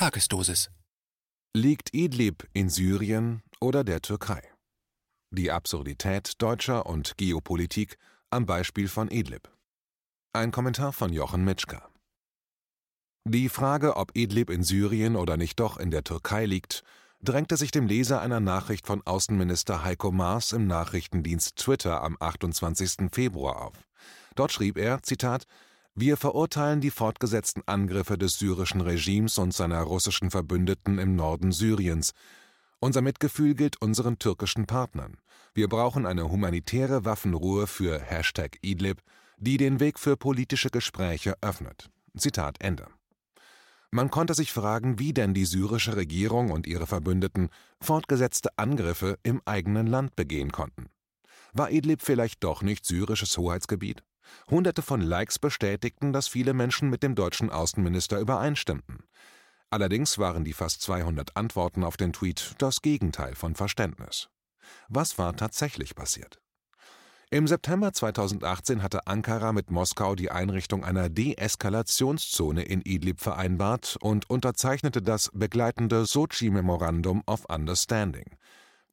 Tagesdosis. Liegt Idlib in Syrien oder der Türkei? Die Absurdität deutscher und Geopolitik am Beispiel von Idlib. Ein Kommentar von Jochen Mitschka. Die Frage, ob Idlib in Syrien oder nicht doch in der Türkei liegt, drängte sich dem Leser einer Nachricht von Außenminister Heiko Maas im Nachrichtendienst Twitter am 28. Februar auf. Dort schrieb er, Zitat, wir verurteilen die fortgesetzten Angriffe des syrischen Regimes und seiner russischen Verbündeten im Norden Syriens. Unser Mitgefühl gilt unseren türkischen Partnern. Wir brauchen eine humanitäre Waffenruhe für Hashtag Idlib, die den Weg für politische Gespräche öffnet. Zitat Ende. Man konnte sich fragen, wie denn die syrische Regierung und ihre Verbündeten fortgesetzte Angriffe im eigenen Land begehen konnten. War Idlib vielleicht doch nicht syrisches Hoheitsgebiet? Hunderte von Likes bestätigten, dass viele Menschen mit dem deutschen Außenminister übereinstimmten. Allerdings waren die fast 200 Antworten auf den Tweet das Gegenteil von Verständnis. Was war tatsächlich passiert? Im September 2018 hatte Ankara mit Moskau die Einrichtung einer Deeskalationszone in Idlib vereinbart und unterzeichnete das begleitende Sochi Memorandum of Understanding.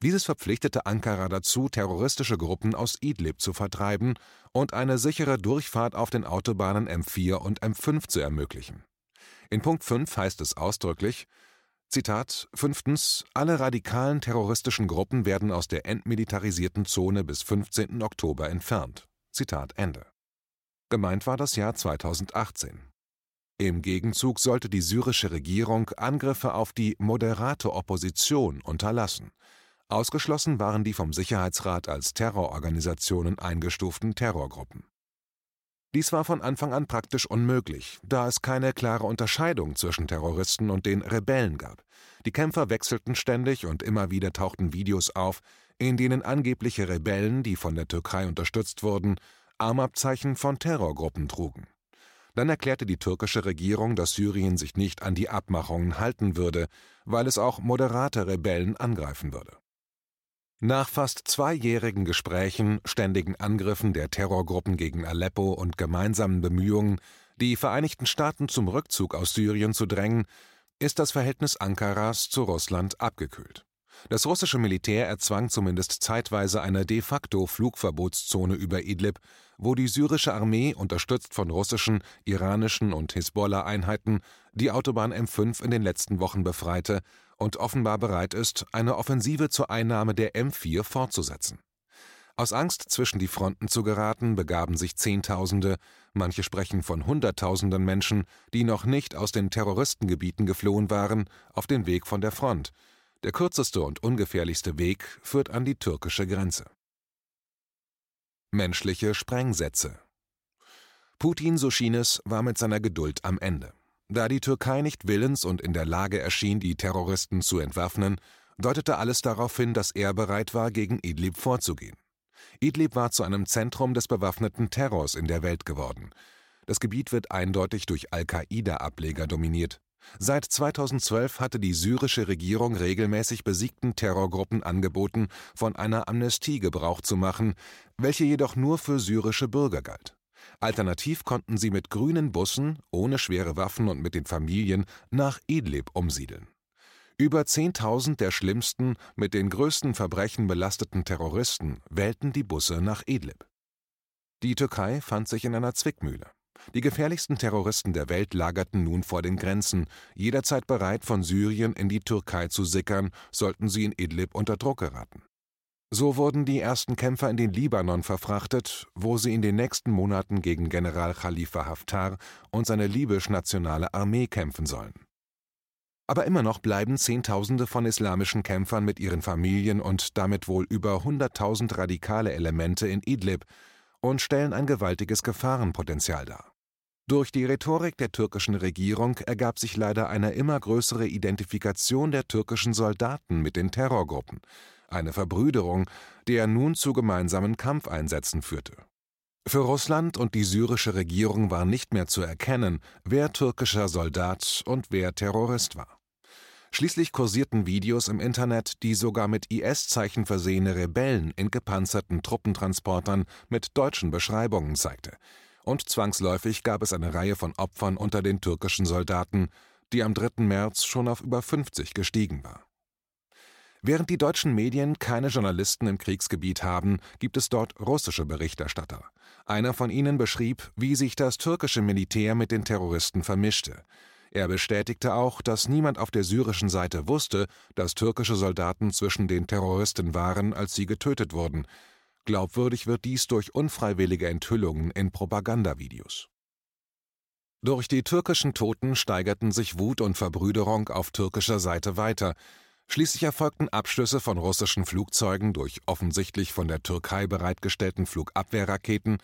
Dieses verpflichtete Ankara dazu, terroristische Gruppen aus Idlib zu vertreiben und eine sichere Durchfahrt auf den Autobahnen M4 und M5 zu ermöglichen. In Punkt 5 heißt es ausdrücklich, Zitat, fünftens, alle radikalen terroristischen Gruppen werden aus der entmilitarisierten Zone bis 15. Oktober entfernt. Zitat Ende. Gemeint war das Jahr 2018. Im Gegenzug sollte die syrische Regierung Angriffe auf die moderate Opposition unterlassen. Ausgeschlossen waren die vom Sicherheitsrat als Terrororganisationen eingestuften Terrorgruppen. Dies war von Anfang an praktisch unmöglich, da es keine klare Unterscheidung zwischen Terroristen und den Rebellen gab. Die Kämpfer wechselten ständig und immer wieder tauchten Videos auf, in denen angebliche Rebellen, die von der Türkei unterstützt wurden, Armabzeichen von Terrorgruppen trugen. Dann erklärte die türkische Regierung, dass Syrien sich nicht an die Abmachungen halten würde, weil es auch moderate Rebellen angreifen würde. Nach fast zweijährigen Gesprächen, ständigen Angriffen der Terrorgruppen gegen Aleppo und gemeinsamen Bemühungen, die Vereinigten Staaten zum Rückzug aus Syrien zu drängen, ist das Verhältnis Ankaras zu Russland abgekühlt. Das russische Militär erzwang zumindest zeitweise eine de facto Flugverbotszone über Idlib, wo die syrische Armee, unterstützt von russischen, iranischen und Hisbollah-Einheiten, die Autobahn M5 in den letzten Wochen befreite und offenbar bereit ist, eine Offensive zur Einnahme der M4 fortzusetzen. Aus Angst, zwischen die Fronten zu geraten, begaben sich Zehntausende, manche sprechen von Hunderttausenden Menschen, die noch nicht aus den Terroristengebieten geflohen waren, auf den Weg von der Front. Der kürzeste und ungefährlichste Weg führt an die türkische Grenze. Menschliche Sprengsätze Putin, so schien es, war mit seiner Geduld am Ende. Da die Türkei nicht willens und in der Lage erschien, die Terroristen zu entwaffnen, deutete alles darauf hin, dass er bereit war, gegen Idlib vorzugehen. Idlib war zu einem Zentrum des bewaffneten Terrors in der Welt geworden. Das Gebiet wird eindeutig durch Al-Qaida-Ableger dominiert. Seit 2012 hatte die syrische Regierung regelmäßig besiegten Terrorgruppen angeboten, von einer Amnestie Gebrauch zu machen, welche jedoch nur für syrische Bürger galt. Alternativ konnten sie mit grünen Bussen, ohne schwere Waffen und mit den Familien nach Idlib umsiedeln. Über 10.000 der schlimmsten, mit den größten Verbrechen belasteten Terroristen wählten die Busse nach Idlib. Die Türkei fand sich in einer Zwickmühle. Die gefährlichsten Terroristen der Welt lagerten nun vor den Grenzen, jederzeit bereit, von Syrien in die Türkei zu sickern, sollten sie in Idlib unter Druck geraten. So wurden die ersten Kämpfer in den Libanon verfrachtet, wo sie in den nächsten Monaten gegen General Khalifa Haftar und seine libysch-nationale Armee kämpfen sollen. Aber immer noch bleiben Zehntausende von islamischen Kämpfern mit ihren Familien und damit wohl über hunderttausend radikale Elemente in Idlib und stellen ein gewaltiges Gefahrenpotenzial dar. Durch die Rhetorik der türkischen Regierung ergab sich leider eine immer größere Identifikation der türkischen Soldaten mit den Terrorgruppen, eine Verbrüderung, der nun zu gemeinsamen Kampfeinsätzen führte. Für Russland und die syrische Regierung war nicht mehr zu erkennen, wer türkischer Soldat und wer Terrorist war. Schließlich kursierten Videos im Internet, die sogar mit IS-Zeichen versehene Rebellen in gepanzerten Truppentransportern mit deutschen Beschreibungen zeigte. Und zwangsläufig gab es eine Reihe von Opfern unter den türkischen Soldaten, die am 3. März schon auf über 50 gestiegen war. Während die deutschen Medien keine Journalisten im Kriegsgebiet haben, gibt es dort russische Berichterstatter. Einer von ihnen beschrieb, wie sich das türkische Militär mit den Terroristen vermischte. Er bestätigte auch, dass niemand auf der syrischen Seite wusste, dass türkische Soldaten zwischen den Terroristen waren, als sie getötet wurden. Glaubwürdig wird dies durch unfreiwillige Enthüllungen in Propagandavideos. Durch die türkischen Toten steigerten sich Wut und Verbrüderung auf türkischer Seite weiter. Schließlich erfolgten Abschüsse von russischen Flugzeugen durch offensichtlich von der Türkei bereitgestellten Flugabwehrraketen,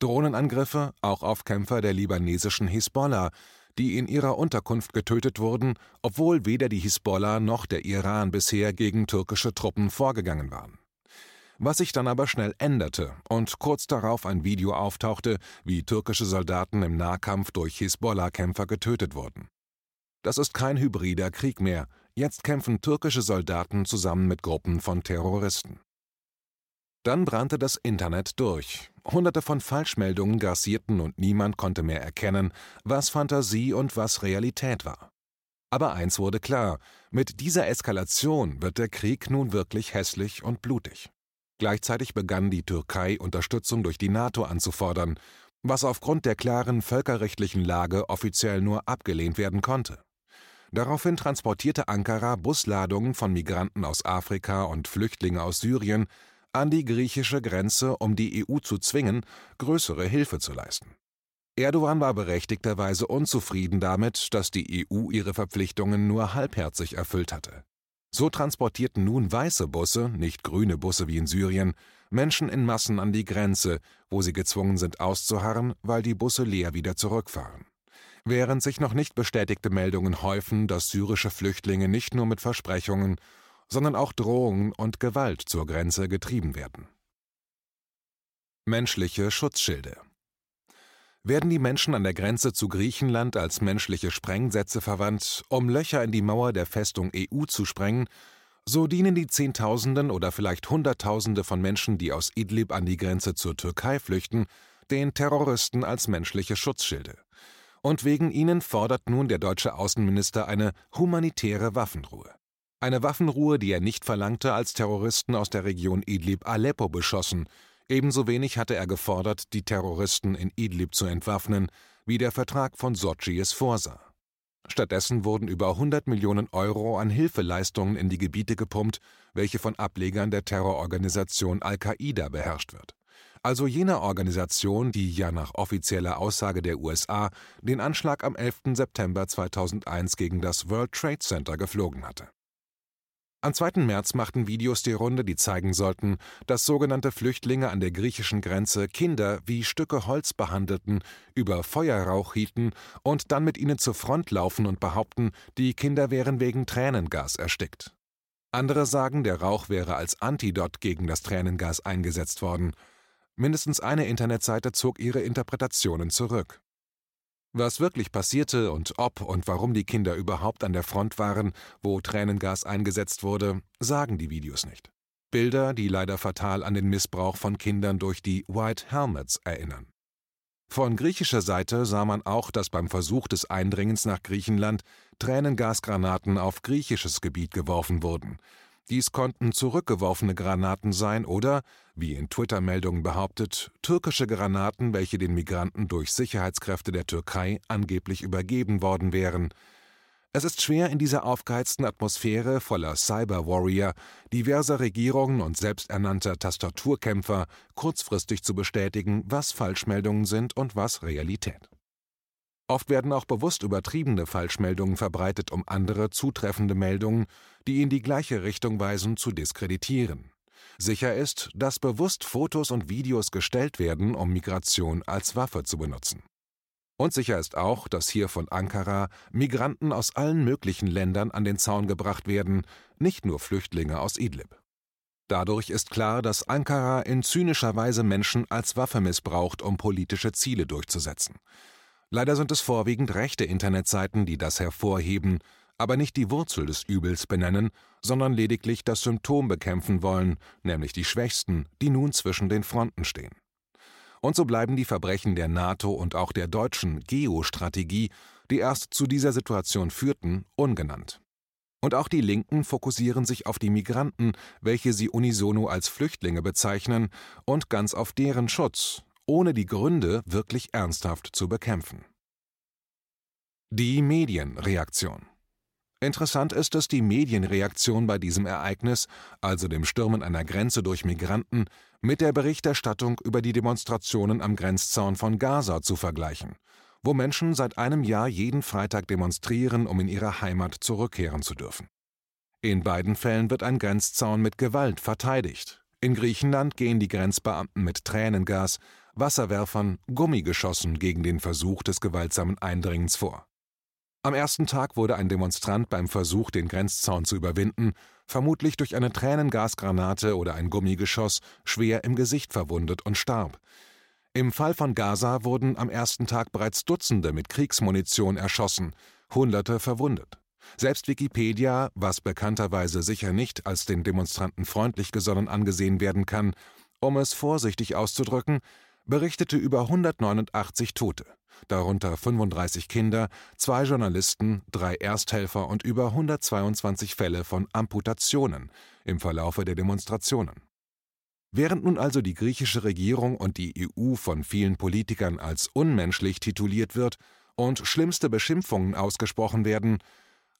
Drohnenangriffe auch auf Kämpfer der libanesischen Hisbollah, die in ihrer Unterkunft getötet wurden, obwohl weder die Hisbollah noch der Iran bisher gegen türkische Truppen vorgegangen waren. Was sich dann aber schnell änderte und kurz darauf ein Video auftauchte, wie türkische Soldaten im Nahkampf durch Hisbollah-Kämpfer getötet wurden. Das ist kein hybrider Krieg mehr, Jetzt kämpfen türkische Soldaten zusammen mit Gruppen von Terroristen. Dann brannte das Internet durch. Hunderte von Falschmeldungen grassierten und niemand konnte mehr erkennen, was Fantasie und was Realität war. Aber eins wurde klar, mit dieser Eskalation wird der Krieg nun wirklich hässlich und blutig. Gleichzeitig begann die Türkei Unterstützung durch die NATO anzufordern, was aufgrund der klaren völkerrechtlichen Lage offiziell nur abgelehnt werden konnte. Daraufhin transportierte Ankara Busladungen von Migranten aus Afrika und Flüchtlinge aus Syrien an die griechische Grenze, um die EU zu zwingen, größere Hilfe zu leisten. Erdogan war berechtigterweise unzufrieden damit, dass die EU ihre Verpflichtungen nur halbherzig erfüllt hatte. So transportierten nun weiße Busse, nicht grüne Busse wie in Syrien, Menschen in Massen an die Grenze, wo sie gezwungen sind auszuharren, weil die Busse leer wieder zurückfahren während sich noch nicht bestätigte Meldungen häufen, dass syrische Flüchtlinge nicht nur mit Versprechungen, sondern auch Drohungen und Gewalt zur Grenze getrieben werden. Menschliche Schutzschilde werden die Menschen an der Grenze zu Griechenland als menschliche Sprengsätze verwandt, um Löcher in die Mauer der Festung EU zu sprengen, so dienen die Zehntausenden oder vielleicht Hunderttausende von Menschen, die aus Idlib an die Grenze zur Türkei flüchten, den Terroristen als menschliche Schutzschilde und wegen ihnen fordert nun der deutsche Außenminister eine humanitäre Waffenruhe. Eine Waffenruhe, die er nicht verlangte, als Terroristen aus der Region Idlib Aleppo beschossen. Ebenso wenig hatte er gefordert, die Terroristen in Idlib zu entwaffnen, wie der Vertrag von Sochi es vorsah. Stattdessen wurden über 100 Millionen Euro an Hilfeleistungen in die Gebiete gepumpt, welche von Ablegern der Terrororganisation Al-Qaida beherrscht wird also jener Organisation, die ja nach offizieller Aussage der USA den Anschlag am 11. September 2001 gegen das World Trade Center geflogen hatte. Am 2. März machten Videos die Runde, die zeigen sollten, dass sogenannte Flüchtlinge an der griechischen Grenze Kinder wie Stücke Holz behandelten, über Feuerrauch hielten und dann mit ihnen zur Front laufen und behaupten, die Kinder wären wegen Tränengas erstickt. Andere sagen, der Rauch wäre als Antidot gegen das Tränengas eingesetzt worden, Mindestens eine Internetseite zog ihre Interpretationen zurück. Was wirklich passierte und ob und warum die Kinder überhaupt an der Front waren, wo Tränengas eingesetzt wurde, sagen die Videos nicht. Bilder, die leider fatal an den Missbrauch von Kindern durch die White Helmets erinnern. Von griechischer Seite sah man auch, dass beim Versuch des Eindringens nach Griechenland Tränengasgranaten auf griechisches Gebiet geworfen wurden, dies konnten zurückgeworfene Granaten sein oder, wie in Twitter-Meldungen behauptet, türkische Granaten, welche den Migranten durch Sicherheitskräfte der Türkei angeblich übergeben worden wären. Es ist schwer, in dieser aufgeheizten Atmosphäre voller Cyber-Warrior, diverser Regierungen und selbsternannter Tastaturkämpfer kurzfristig zu bestätigen, was Falschmeldungen sind und was Realität. Oft werden auch bewusst übertriebene Falschmeldungen verbreitet, um andere zutreffende Meldungen, die in die gleiche Richtung weisen, zu diskreditieren. Sicher ist, dass bewusst Fotos und Videos gestellt werden, um Migration als Waffe zu benutzen. Und sicher ist auch, dass hier von Ankara Migranten aus allen möglichen Ländern an den Zaun gebracht werden, nicht nur Flüchtlinge aus Idlib. Dadurch ist klar, dass Ankara in zynischer Weise Menschen als Waffe missbraucht, um politische Ziele durchzusetzen. Leider sind es vorwiegend rechte Internetseiten, die das hervorheben, aber nicht die Wurzel des Übels benennen, sondern lediglich das Symptom bekämpfen wollen, nämlich die Schwächsten, die nun zwischen den Fronten stehen. Und so bleiben die Verbrechen der NATO und auch der deutschen Geostrategie, die erst zu dieser Situation führten, ungenannt. Und auch die Linken fokussieren sich auf die Migranten, welche sie unisono als Flüchtlinge bezeichnen, und ganz auf deren Schutz, ohne die Gründe wirklich ernsthaft zu bekämpfen. Die Medienreaktion Interessant ist, dass die Medienreaktion bei diesem Ereignis, also dem Stürmen einer Grenze durch Migranten, mit der Berichterstattung über die Demonstrationen am Grenzzaun von Gaza zu vergleichen, wo Menschen seit einem Jahr jeden Freitag demonstrieren, um in ihre Heimat zurückkehren zu dürfen. In beiden Fällen wird ein Grenzzaun mit Gewalt verteidigt. In Griechenland gehen die Grenzbeamten mit Tränengas, Wasserwerfern, Gummigeschossen gegen den Versuch des gewaltsamen Eindringens vor. Am ersten Tag wurde ein Demonstrant beim Versuch, den Grenzzaun zu überwinden, vermutlich durch eine Tränengasgranate oder ein Gummigeschoss, schwer im Gesicht verwundet und starb. Im Fall von Gaza wurden am ersten Tag bereits Dutzende mit Kriegsmunition erschossen, Hunderte verwundet. Selbst Wikipedia, was bekannterweise sicher nicht als den Demonstranten freundlich gesonnen angesehen werden kann, um es vorsichtig auszudrücken, berichtete über 189 Tote darunter 35 Kinder, zwei Journalisten, drei Ersthelfer und über 122 Fälle von Amputationen im Verlaufe der Demonstrationen. Während nun also die griechische Regierung und die EU von vielen Politikern als unmenschlich tituliert wird und schlimmste Beschimpfungen ausgesprochen werden,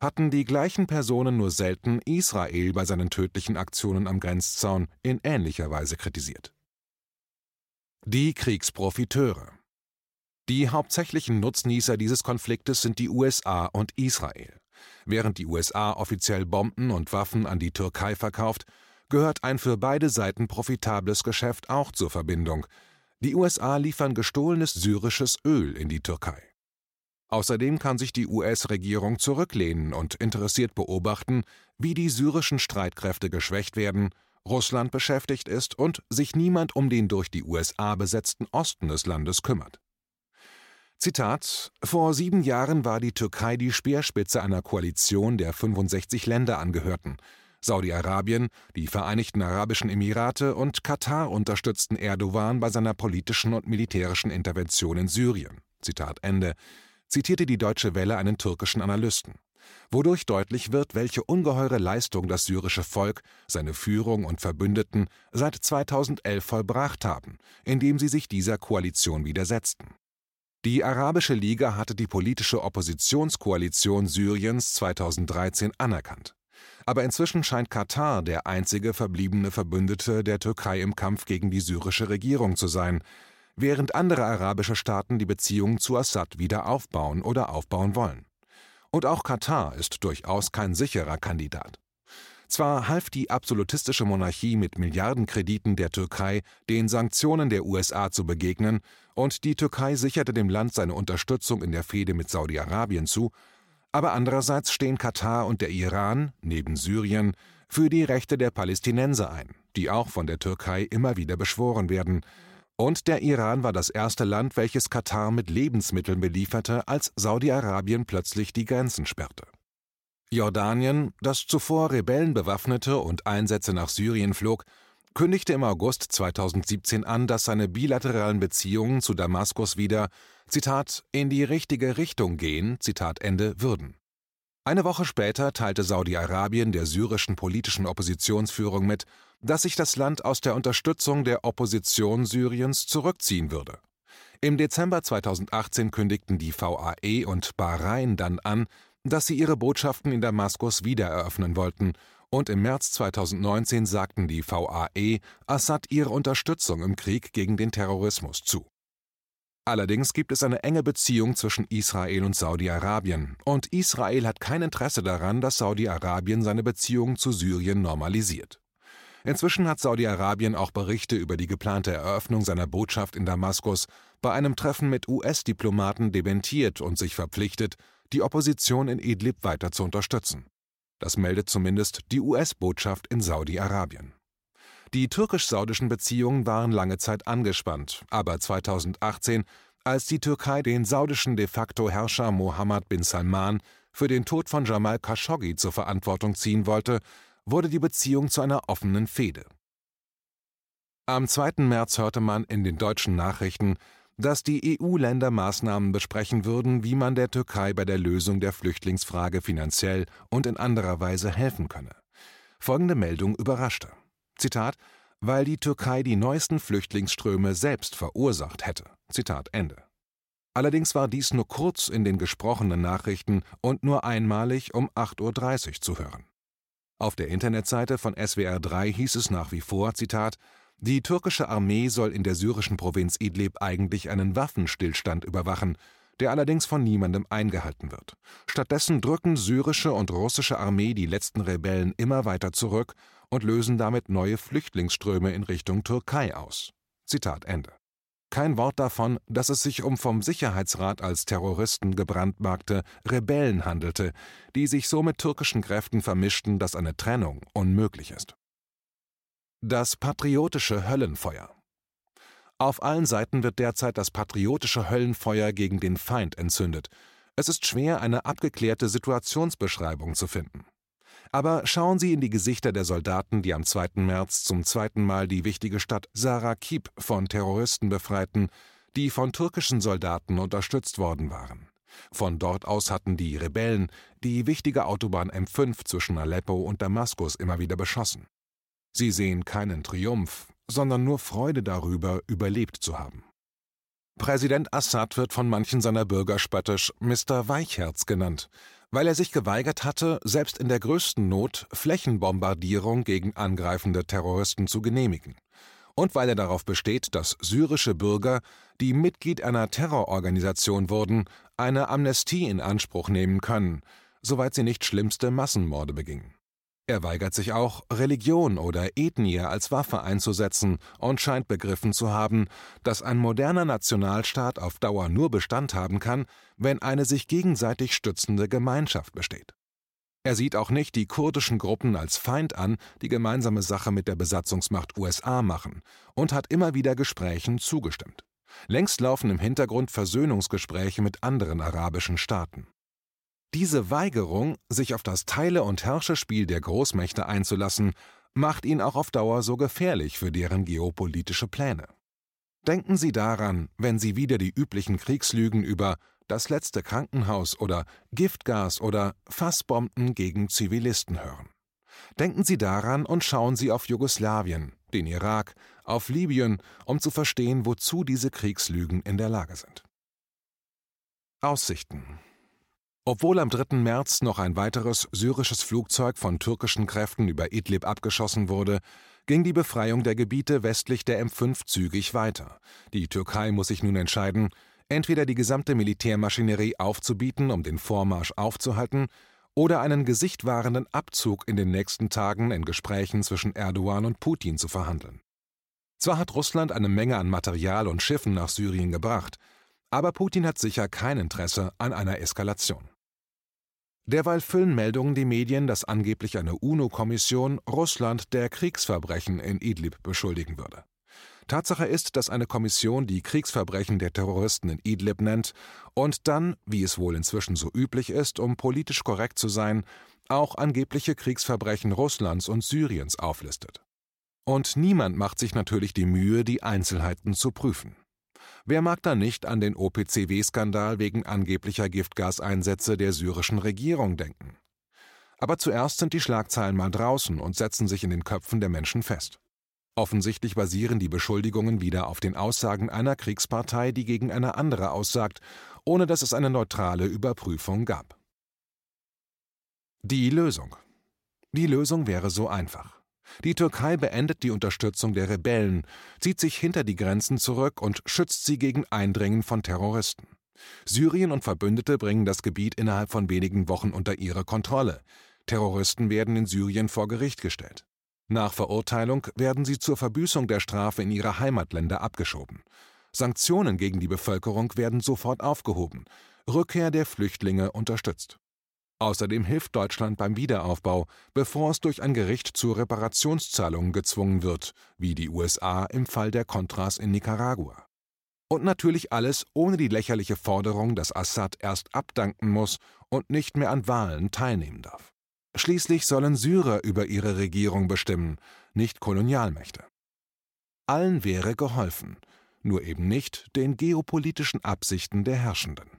hatten die gleichen Personen nur selten Israel bei seinen tödlichen Aktionen am Grenzzaun in ähnlicher Weise kritisiert. Die Kriegsprofiteure die hauptsächlichen Nutznießer dieses Konfliktes sind die USA und Israel. Während die USA offiziell Bomben und Waffen an die Türkei verkauft, gehört ein für beide Seiten profitables Geschäft auch zur Verbindung. Die USA liefern gestohlenes syrisches Öl in die Türkei. Außerdem kann sich die US-Regierung zurücklehnen und interessiert beobachten, wie die syrischen Streitkräfte geschwächt werden, Russland beschäftigt ist und sich niemand um den durch die USA besetzten Osten des Landes kümmert. Zitat: Vor sieben Jahren war die Türkei die Speerspitze einer Koalition, der 65 Länder angehörten. Saudi-Arabien, die Vereinigten Arabischen Emirate und Katar unterstützten Erdogan bei seiner politischen und militärischen Intervention in Syrien. Zitat Ende. Zitierte die Deutsche Welle einen türkischen Analysten. Wodurch deutlich wird, welche ungeheure Leistung das syrische Volk, seine Führung und Verbündeten seit 2011 vollbracht haben, indem sie sich dieser Koalition widersetzten. Die Arabische Liga hatte die politische Oppositionskoalition Syriens 2013 anerkannt. Aber inzwischen scheint Katar der einzige verbliebene Verbündete der Türkei im Kampf gegen die syrische Regierung zu sein, während andere arabische Staaten die Beziehungen zu Assad wieder aufbauen oder aufbauen wollen. Und auch Katar ist durchaus kein sicherer Kandidat. Zwar half die absolutistische Monarchie mit Milliardenkrediten der Türkei, den Sanktionen der USA zu begegnen, und die Türkei sicherte dem Land seine Unterstützung in der Fehde mit Saudi-Arabien zu, aber andererseits stehen Katar und der Iran, neben Syrien, für die Rechte der Palästinenser ein, die auch von der Türkei immer wieder beschworen werden, und der Iran war das erste Land, welches Katar mit Lebensmitteln belieferte, als Saudi-Arabien plötzlich die Grenzen sperrte. Jordanien, das zuvor Rebellen bewaffnete und Einsätze nach Syrien flog, kündigte im August 2017 an, dass seine bilateralen Beziehungen zu Damaskus wieder, Zitat, in die richtige Richtung gehen, Zitat Ende, würden. Eine Woche später teilte Saudi-Arabien der syrischen politischen Oppositionsführung mit, dass sich das Land aus der Unterstützung der Opposition Syriens zurückziehen würde. Im Dezember 2018 kündigten die VAE und Bahrain dann an, dass sie ihre Botschaften in Damaskus wieder eröffnen wollten, und im März 2019 sagten die VAE Assad ihre Unterstützung im Krieg gegen den Terrorismus zu. Allerdings gibt es eine enge Beziehung zwischen Israel und Saudi-Arabien, und Israel hat kein Interesse daran, dass Saudi-Arabien seine Beziehungen zu Syrien normalisiert. Inzwischen hat Saudi-Arabien auch Berichte über die geplante Eröffnung seiner Botschaft in Damaskus bei einem Treffen mit US-Diplomaten dementiert und sich verpflichtet, die Opposition in Idlib weiter zu unterstützen. Das meldet zumindest die US-Botschaft in Saudi-Arabien. Die türkisch-saudischen Beziehungen waren lange Zeit angespannt, aber 2018, als die Türkei den saudischen de facto Herrscher Mohammed bin Salman für den Tod von Jamal Khashoggi zur Verantwortung ziehen wollte, wurde die Beziehung zu einer offenen Fehde. Am 2. März hörte man in den deutschen Nachrichten, dass die EU-Länder Maßnahmen besprechen würden, wie man der Türkei bei der Lösung der Flüchtlingsfrage finanziell und in anderer Weise helfen könne. Folgende Meldung überraschte. Zitat weil die Türkei die neuesten Flüchtlingsströme selbst verursacht hätte. Zitat Ende. Allerdings war dies nur kurz in den gesprochenen Nachrichten und nur einmalig um 8.30 Uhr zu hören. Auf der Internetseite von SWR 3 hieß es nach wie vor, Zitat, die türkische Armee soll in der syrischen Provinz Idlib eigentlich einen Waffenstillstand überwachen, der allerdings von niemandem eingehalten wird. Stattdessen drücken syrische und russische Armee die letzten Rebellen immer weiter zurück und lösen damit neue Flüchtlingsströme in Richtung Türkei aus. Zitat Ende. Kein Wort davon, dass es sich um vom Sicherheitsrat als Terroristen gebrandmarkte Rebellen handelte, die sich so mit türkischen Kräften vermischten, dass eine Trennung unmöglich ist. Das patriotische Höllenfeuer. Auf allen Seiten wird derzeit das patriotische Höllenfeuer gegen den Feind entzündet. Es ist schwer, eine abgeklärte Situationsbeschreibung zu finden. Aber schauen Sie in die Gesichter der Soldaten, die am 2. März zum zweiten Mal die wichtige Stadt Sarakib von Terroristen befreiten, die von türkischen Soldaten unterstützt worden waren. Von dort aus hatten die Rebellen die wichtige Autobahn M5 zwischen Aleppo und Damaskus immer wieder beschossen. Sie sehen keinen Triumph, sondern nur Freude darüber, überlebt zu haben. Präsident Assad wird von manchen seiner Bürger spöttisch Mr. Weichherz genannt, weil er sich geweigert hatte, selbst in der größten Not Flächenbombardierung gegen angreifende Terroristen zu genehmigen. Und weil er darauf besteht, dass syrische Bürger, die Mitglied einer Terrororganisation wurden, eine Amnestie in Anspruch nehmen können, soweit sie nicht schlimmste Massenmorde begingen. Er weigert sich auch, Religion oder Ethnie als Waffe einzusetzen und scheint begriffen zu haben, dass ein moderner Nationalstaat auf Dauer nur Bestand haben kann, wenn eine sich gegenseitig stützende Gemeinschaft besteht. Er sieht auch nicht die kurdischen Gruppen als Feind an, die gemeinsame Sache mit der Besatzungsmacht USA machen, und hat immer wieder Gesprächen zugestimmt. Längst laufen im Hintergrund Versöhnungsgespräche mit anderen arabischen Staaten. Diese Weigerung, sich auf das Teile- und Herrscherspiel der Großmächte einzulassen, macht ihn auch auf Dauer so gefährlich für deren geopolitische Pläne. Denken Sie daran, wenn Sie wieder die üblichen Kriegslügen über das letzte Krankenhaus oder Giftgas oder Fassbomben gegen Zivilisten hören. Denken Sie daran und schauen Sie auf Jugoslawien, den Irak, auf Libyen, um zu verstehen, wozu diese Kriegslügen in der Lage sind. Aussichten obwohl am 3. März noch ein weiteres syrisches Flugzeug von türkischen Kräften über Idlib abgeschossen wurde, ging die Befreiung der Gebiete westlich der M5 zügig weiter. Die Türkei muss sich nun entscheiden, entweder die gesamte Militärmaschinerie aufzubieten, um den Vormarsch aufzuhalten, oder einen gesichtwahrenden Abzug in den nächsten Tagen in Gesprächen zwischen Erdogan und Putin zu verhandeln. Zwar hat Russland eine Menge an Material und Schiffen nach Syrien gebracht, aber Putin hat sicher kein Interesse an einer Eskalation. Derweil füllen Meldungen die Medien, dass angeblich eine UNO-Kommission Russland der Kriegsverbrechen in Idlib beschuldigen würde. Tatsache ist, dass eine Kommission die Kriegsverbrechen der Terroristen in Idlib nennt und dann, wie es wohl inzwischen so üblich ist, um politisch korrekt zu sein, auch angebliche Kriegsverbrechen Russlands und Syriens auflistet. Und niemand macht sich natürlich die Mühe, die Einzelheiten zu prüfen. Wer mag da nicht an den OPCW-Skandal wegen angeblicher Giftgaseinsätze der syrischen Regierung denken? Aber zuerst sind die Schlagzeilen mal draußen und setzen sich in den Köpfen der Menschen fest. Offensichtlich basieren die Beschuldigungen wieder auf den Aussagen einer Kriegspartei, die gegen eine andere aussagt, ohne dass es eine neutrale Überprüfung gab. Die Lösung. Die Lösung wäre so einfach. Die Türkei beendet die Unterstützung der Rebellen, zieht sich hinter die Grenzen zurück und schützt sie gegen Eindringen von Terroristen. Syrien und Verbündete bringen das Gebiet innerhalb von wenigen Wochen unter ihre Kontrolle. Terroristen werden in Syrien vor Gericht gestellt. Nach Verurteilung werden sie zur Verbüßung der Strafe in ihre Heimatländer abgeschoben. Sanktionen gegen die Bevölkerung werden sofort aufgehoben. Rückkehr der Flüchtlinge unterstützt. Außerdem hilft Deutschland beim Wiederaufbau, bevor es durch ein Gericht zu Reparationszahlungen gezwungen wird, wie die USA im Fall der Contras in Nicaragua. Und natürlich alles ohne die lächerliche Forderung, dass Assad erst abdanken muss und nicht mehr an Wahlen teilnehmen darf. Schließlich sollen Syrer über ihre Regierung bestimmen, nicht Kolonialmächte. Allen wäre geholfen. nur eben nicht den geopolitischen Absichten der Herrschenden.